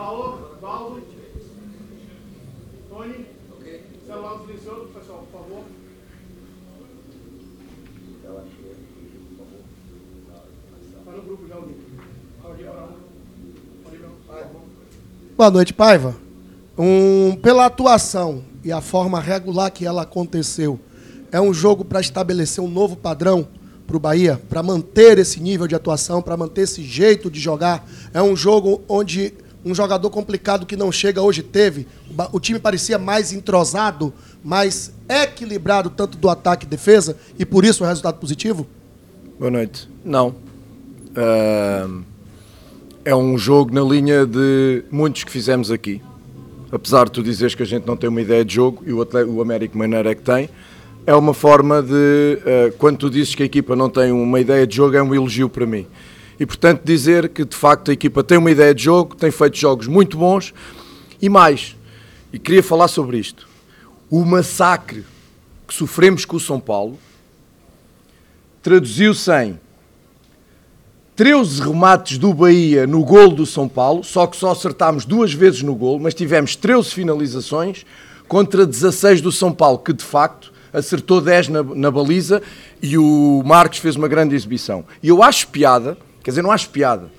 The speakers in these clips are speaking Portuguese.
Paulo, Valdo, Tony, celular silencioso, pessoal, por favor. Está no grupo já, o link. Boa noite, Paiva. Um, pela atuação e a forma regular que ela aconteceu, é um jogo para estabelecer um novo padrão para o Bahia, para manter esse nível de atuação, para manter esse jeito de jogar. É um jogo onde um jogador complicado que não chega hoje teve. O time parecia mais entrosado, mais equilibrado, tanto do ataque e defesa, e por isso o resultado positivo? Boa noite. Não. É um jogo na linha de muitos que fizemos aqui. Apesar de tu dizeres que a gente não tem uma ideia de jogo e o, o Américo Mineiro é que tem, é uma forma de. ah, quando tu dizes que a equipa não tem uma ideia de jogo, é um elogio para mim. E portanto, dizer que de facto a equipa tem uma ideia de jogo, tem feito jogos muito bons e mais. E queria falar sobre isto. O massacre que sofremos com o São Paulo traduziu-se em 13 remates do Bahia no golo do São Paulo, só que só acertámos duas vezes no golo, mas tivemos 13 finalizações contra 16 do São Paulo, que de facto acertou 10 na, na baliza e o Marcos fez uma grande exibição. E eu acho piada, quer dizer, não acho piada,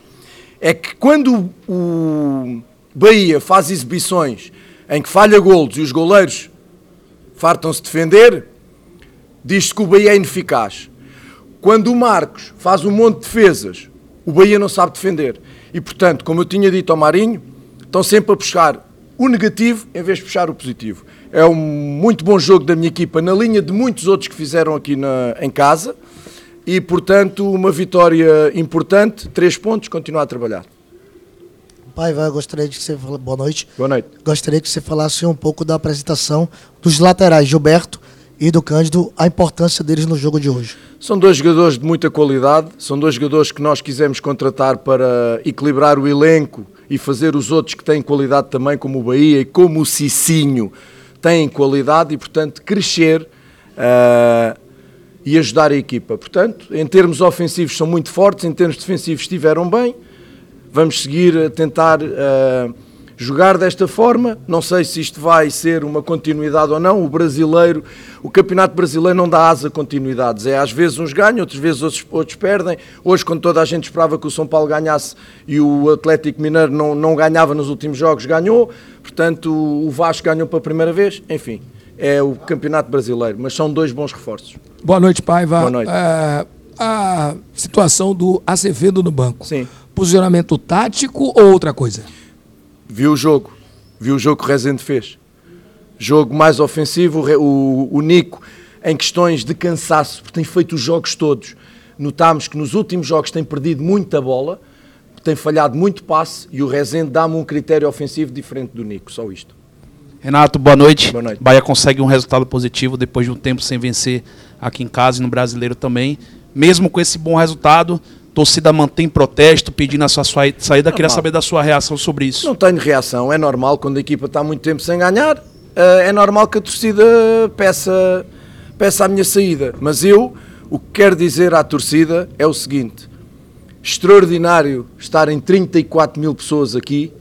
é que quando o Bahia faz exibições em que falha golos e os goleiros fartam-se defender, diz-se que o Bahia é ineficaz. Quando o Marcos faz um monte de defesas, o Bahia não sabe defender. E, portanto, como eu tinha dito ao Marinho, estão sempre a puxar o negativo em vez de puxar o positivo. É um muito bom jogo da minha equipa, na linha de muitos outros que fizeram aqui na- em casa. E, portanto, uma vitória importante, três pontos, continuar a trabalhar. Paiva, gostaria de que você fala... Boa noite. Boa noite. Gostaria que você falasse um pouco da apresentação dos laterais, Gilberto e do Cândido, a importância deles no jogo de hoje. São dois jogadores de muita qualidade, são dois jogadores que nós quisemos contratar para equilibrar o elenco e fazer os outros que têm qualidade também, como o Bahia e como o Cicinho, têm qualidade e, portanto, crescer ah, e ajudar a equipa. Portanto, em termos ofensivos são muito fortes, em termos defensivos estiveram bem. Vamos seguir a tentar ah, jogar desta forma. Não sei se isto vai ser uma continuidade ou não. O brasileiro, o campeonato brasileiro não dá asa a continuidades. É às vezes uns ganham, outras vezes outros, outros perdem. Hoje, quando toda a gente esperava que o São Paulo ganhasse e o Atlético Mineiro não, não ganhava nos últimos jogos, ganhou. Portanto, o Vasco ganhou pela primeira vez. Enfim, é o campeonato brasileiro. Mas são dois bons reforços. Boa noite, Paiva. Boa noite. É, a situação do Acevedo no banco. Sim. Posicionamento tático ou outra coisa? viu o jogo, viu o jogo que o Rezende fez. Jogo mais ofensivo, o o Nico em questões de cansaço, porque tem feito os jogos todos. Notámos que nos últimos jogos tem perdido muita bola, tem falhado muito passe e o Rezende dá-me um critério ofensivo diferente do Nico, só isto. Renato, boa noite. Boa noite. Bahia consegue um resultado positivo depois de um tempo sem vencer aqui em casa e no brasileiro também. Mesmo com esse bom resultado, torcida mantém protesto, pedindo a sua saída. Queria Normal. saber da sua reação sobre isso. Não tenho reação, é normal quando a equipa está muito tempo sem ganhar, eh, é normal que a torcida peça, peça a minha saída. Mas eu, o que quero dizer à torcida é o seguinte: extraordinário estarem 34 mil pessoas aqui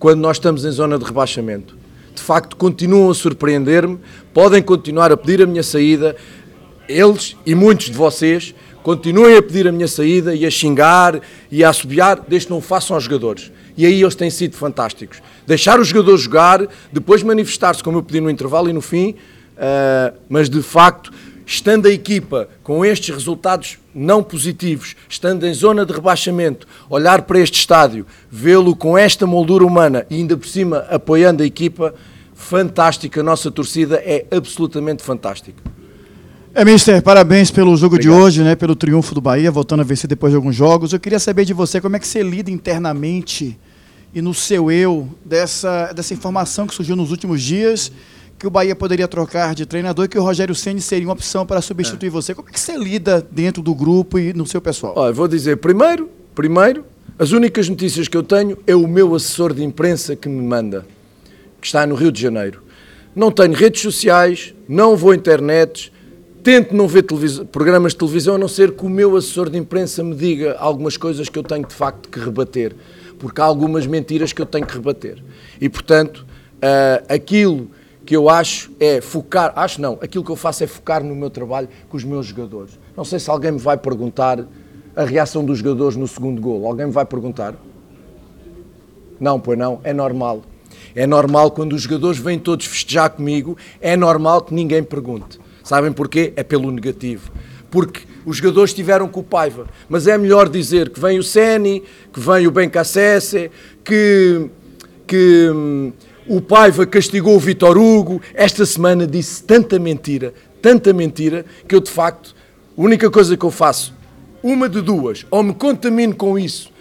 quando nós estamos em zona de rebaixamento. De facto, continuam a surpreender-me, podem continuar a pedir a minha saída, eles e muitos de vocês continuem a pedir a minha saída e a xingar e a assobiar, desde que não o façam aos jogadores. E aí eles têm sido fantásticos. Deixar os jogadores jogar, depois manifestar-se, como eu pedi no intervalo e no fim, ah, mas de facto, estando a equipa com estes resultados não positivos, estando em zona de rebaixamento, olhar para este estádio, vê-lo com esta moldura humana e ainda por cima apoiando a equipa, fantástica. A nossa torcida é absolutamente fantástica. É, Mister, parabéns pelo jogo de hoje, né? Pelo triunfo do Bahia, voltando a vencer depois de alguns jogos. Eu queria saber de você como é que você lida internamente e no seu eu dessa, dessa informação que surgiu nos últimos dias que o Bahia poderia trocar de treinador e que o Rogério Ceni seria uma opção para substituir você. Como é que você lida dentro do grupo e no seu pessoal? Olha, vou dizer, primeiro, primeiro, as únicas notícias que eu tenho é o meu assessor de imprensa que me manda, que está no Rio de Janeiro. Não tenho redes sociais, não vou à internet, tento não ver programas de televisão, a não ser que o meu assessor de imprensa me diga algumas coisas que eu tenho de facto que rebater. porque há algumas mentiras que eu tenho que rebater. E, portanto, uh, aquilo que eu acho é focar, acho não, aquilo que eu faço é focar no meu trabalho com os meus jogadores. Não sei se alguém me vai perguntar a reação dos jogadores no segundo gol. Alguém me vai perguntar? Não, pois não, é normal. É normal quando os jogadores vêm todos festejar comigo, é normal que ninguém pergunte. Sabem porquê? É pelo negativo. Porque os jogadores estiveram com o Paiva. Mas é melhor dizer que vem o Seni, que vem o Bencassese, que, que hum, o Paiva castigou o Vitor Hugo. Esta semana disse tanta mentira, tanta mentira, que eu de facto, a única coisa que eu faço, uma de duas, ou me contamino com isso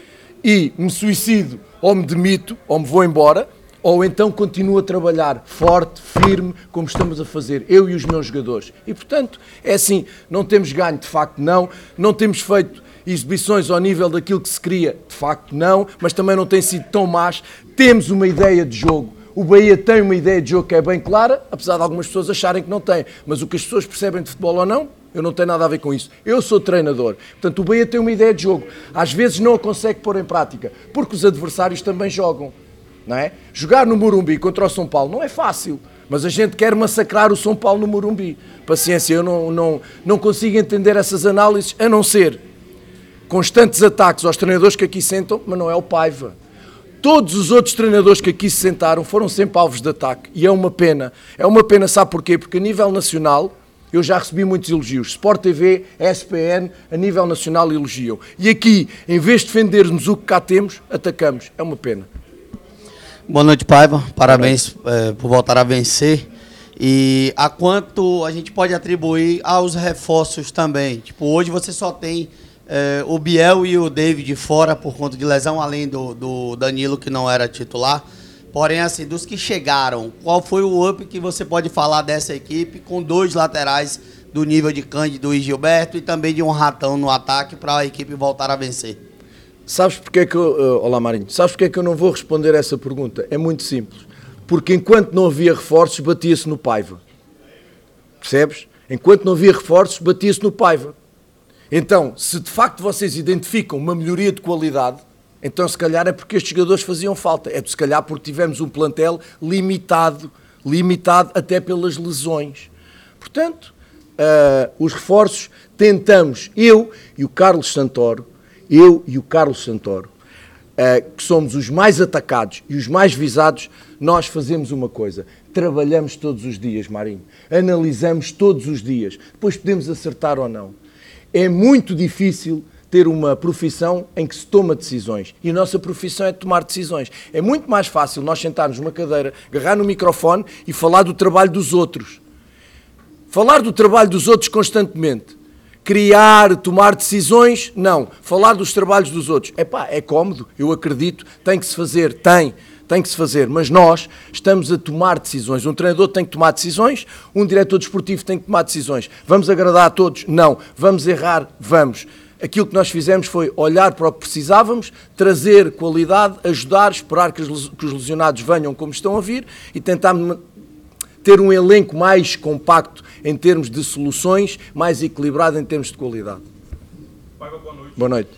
e me suicido, ou me demito, ou me vou embora, ou então continuo a trabalhar forte, firme, como estamos a fazer, eu e os meus jogadores. E portanto, é assim, não temos ganho, de facto não, não temos feito exibições ao nível daquilo que se queria, de facto não, mas também não tem sido tão más. Temos uma ideia de jogo. O Bahia tem uma ideia de jogo que é bem clara, apesar de algumas pessoas acharem que não tem. Mas o que as pessoas percebem de futebol ou não, eu não tenho nada a ver com isso. Eu sou treinador. Portanto, o Bahia tem uma ideia de jogo. Às vezes não a consegue pôr em prática, porque os adversários também jogam não é? Jogar no Morumbi contra o São Paulo não é fácil, mas a gente quer massacrar o São Paulo no Morumbi. Paciência, eu não, não, não consigo entender essas análises, a não ser constantes ataques aos treinadores que aqui sentam, mas não é o Paiva. Todos os outros treinadores que aqui se sentaram foram sempre alvos de ataque e é uma pena. É uma pena, sabe porquê? Porque a nível nacional eu já recebi muitos elogios. Sport TV, SPN, a nível nacional elogiam. E aqui, em vez de defendermos o que cá temos, atacamos. É uma pena. Boa noite, Paiva. Parabéns é, por voltar a vencer. E a quanto a gente pode atribuir aos reforços também? Tipo, hoje você só tem é, o Biel e o David fora por conta de lesão, além do, do Danilo, que não era titular. Porém, assim, dos que chegaram, qual foi o up que você pode falar dessa equipe com dois laterais do nível de Cândido e Gilberto e também de um ratão no ataque para a equipe voltar a vencer? Sabes porque é que eu, uh, olá Marinho, sabes porque é que eu não vou responder essa pergunta? É muito simples. Porque enquanto não havia reforços, batia-se no Paiva. Percebes? Enquanto não havia reforços, batia-se no Paiva. Então, se de facto vocês identificam uma melhoria de qualidade, então se calhar é porque estes jogadores faziam falta. É se calhar porque tivemos um plantel limitado, limitado até pelas lesões. Portanto, uh, os reforços tentamos, eu e o Carlos Santoro, eu e o Carlos Santoro, uh, que somos os mais atacados e os mais visados, nós fazemos uma coisa: trabalhamos todos os dias, Marinho, analisamos todos os dias, depois podemos acertar ou não. É muito difícil ter uma profissão em que se toma decisões. E a nossa profissão é tomar decisões. É muito mais fácil nós sentarmos numa cadeira, agarrar no microfone e falar do trabalho dos outros. Falar do trabalho dos outros constantemente criar, tomar decisões, não. Falar dos trabalhos dos outros. Epá, é cómodo, eu acredito, tem que se fazer, tem, tem que se fazer, mas nós estamos a tomar decisões. Um treinador tem que tomar decisões, um diretor desportivo tem que tomar decisões. Vamos agradar a todos? Não. Vamos errar? Vamos. Aquilo que nós fizemos foi olhar para o que precisávamos, trazer qualidade, ajudar, esperar que os lesionados venham como estão a vir e tentar ter um elenco mais compacto em termos de soluções, mais equilibrado em termos de qualidade. Paiva, boa noite. Boa noite.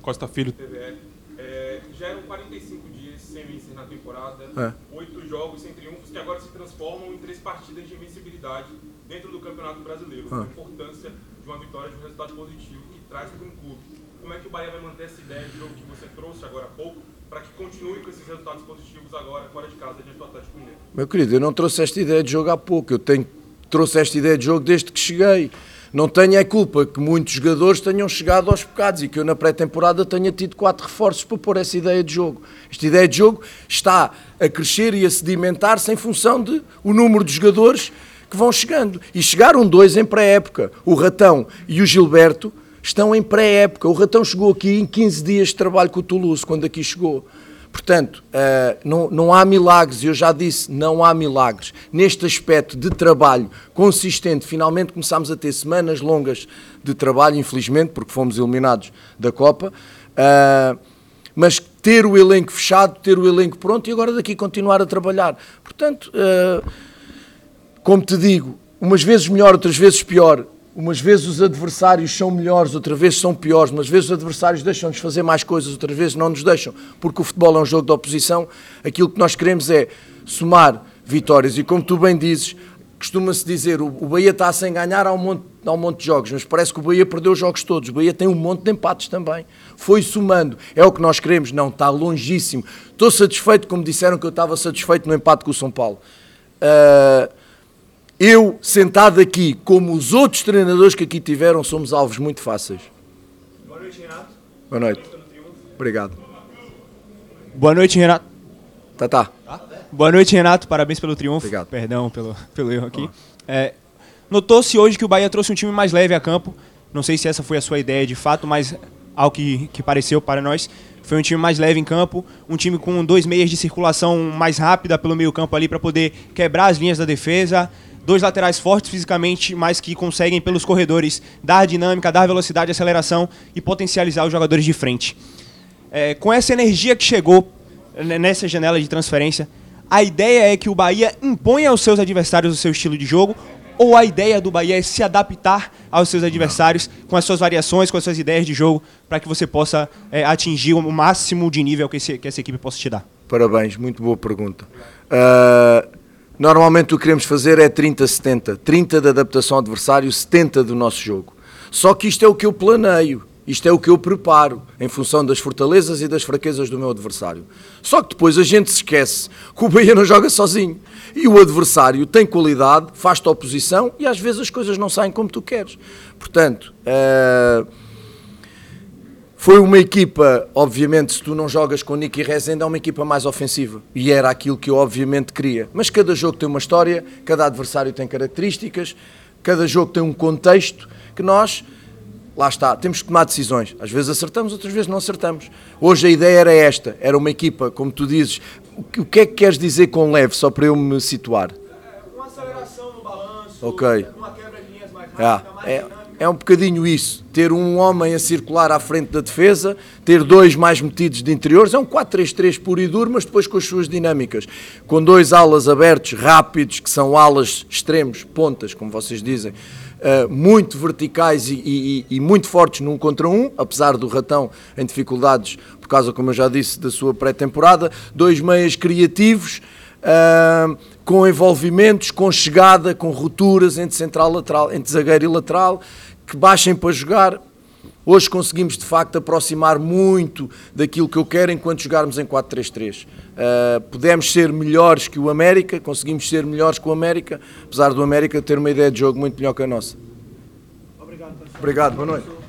Costa Filho, TVE. É, já eram 45 dias sem vencer na temporada, é. oito jogos sem triunfos que agora se transformam em três partidas de invencibilidade dentro do Campeonato Brasileiro. É. A importância de uma vitória de um resultado positivo que traz para um clube. Como é que o Bahia vai manter essa ideia de jogo que você trouxe agora há pouco para que continue com esses resultados positivos agora fora de casa diante do Atlético Mineiro? Meu querido, eu não trouxe esta ideia de jogo há pouco. Eu tenho, trouxe esta ideia de jogo desde que cheguei. Não tenho é culpa que muitos jogadores tenham chegado aos bocados e que eu na pré-temporada tenha tido quatro reforços para pôr essa ideia de jogo. Esta ideia de jogo está a crescer e a sedimentar-se em função de o número de jogadores que vão chegando. E chegaram dois em pré-época, o Ratão e o Gilberto, estão em pré-época. O Ratão chegou aqui em 15 dias de trabalho com o Toulouse, quando aqui chegou. Portanto, uh, não, não há milagres, eu já disse, não há milagres. Neste aspecto de trabalho consistente, finalmente começámos a ter semanas longas de trabalho, infelizmente, porque fomos eliminados da Copa. Uh, mas ter o elenco fechado, ter o elenco pronto e agora daqui continuar a trabalhar. Portanto, uh, como te digo, umas vezes melhor, outras vezes pior, Umas vezes os adversários são melhores, outras vezes são piores, umas vezes os adversários deixam-nos fazer mais coisas, outras vezes não nos deixam, porque o futebol é um jogo de oposição. Aquilo que nós queremos é somar vitórias e, como tu bem dizes, costuma-se dizer o, o Bahia está sem ganhar há um, monte, há um monte de jogos, mas parece que o Bahia perdeu os jogos todos. O Bahia tem um monte de empates também. Foi somando. É o que nós queremos? Não, está longíssimo. Estou satisfeito, como disseram que eu estava satisfeito no empate com o São Paulo. Uh, eu, sentado aqui, como os outros treinadores que aqui tiveram, somos alvos muito fáceis. Boa noite, Renato. Boa noite. Obrigado. Boa noite, Renato. Tá, tá. Boa noite, Renato. Parabéns pelo triunfo. Obrigado. Perdão pelo, pelo erro aqui. É, Notou-se hoje que o Bahia trouxe um time mais leve a campo. Não sei se essa foi a sua ideia de fato, mas ao que, que pareceu para nós, foi um time mais leve em campo, um time com dois meias de circulação mais rápida pelo meio campo ali para poder quebrar as linhas da defesa, dois laterais fortes fisicamente, mas que conseguem pelos corredores dar dinâmica, dar velocidade, aceleração e potencializar os jogadores de frente. É, com essa energia que chegou nessa janela de transferência, a ideia é que o Bahia imponha aos seus adversários o seu estilo de jogo ou a ideia do Bahia é se adaptar aos seus adversários com as suas variações, com as suas ideias de jogo, para que você possa é, atingir o máximo de nível que, esse, que essa equipe possa te dar? Parabéns, muito boa pergunta. Uh, normalmente o que queremos fazer é 30-70. 30 de adaptação ao adversário, 70 do nosso jogo. Só que isto é o que eu planeio. Isto é o que eu preparo em função das fortalezas e das fraquezas do meu adversário. Só que depois a gente se esquece que o Bahia não joga sozinho. E o adversário tem qualidade, faz-te oposição e às vezes as coisas não saem como tu queres. Portanto, uh, foi uma equipa, obviamente, se tu não jogas com Nicky Rezende, é uma equipa mais ofensiva. E era aquilo que eu obviamente queria. Mas cada jogo tem uma história, cada adversário tem características, cada jogo tem um contexto que nós lá está, temos que tomar decisões. Às vezes acertamos, outras vezes não acertamos. Hoje a ideia era esta, era uma equipa, como tu dizes, o que é que queres dizer com leve, só para eu me situar? Uma aceleração no balanço, Ok. uma quebra de linhas mais É, rápida, mais é. É um bocadinho isso. Ter um homem a circular à frente da defesa, ter dois mais metidos de interiores, é um 4-3-3 puro e duro, mas depois com as suas dinâmicas. Com dois alas abertos, rápidos, que são alas extremos, pontas, como vocês dizem, eh, muito verticais e, e- e muito fortes num contra um, apesar do ratão em dificuldades, por causa, como eu já disse, da sua pré-temporada. Dois meias criativos, ah, com envolvimentos, com chegada, com rupturas entre central lateral, entre zagueiro e lateral, que baixem para jogar. Hoje conseguimos de facto aproximar muito daquilo que eu quero enquanto jogarmos em 4-3-3. Uh, pudemos ser melhores que o América, conseguimos ser melhores que o América, apesar do América ter uma ideia de jogo muito melhor que a nossa. Obrigado, boa noite.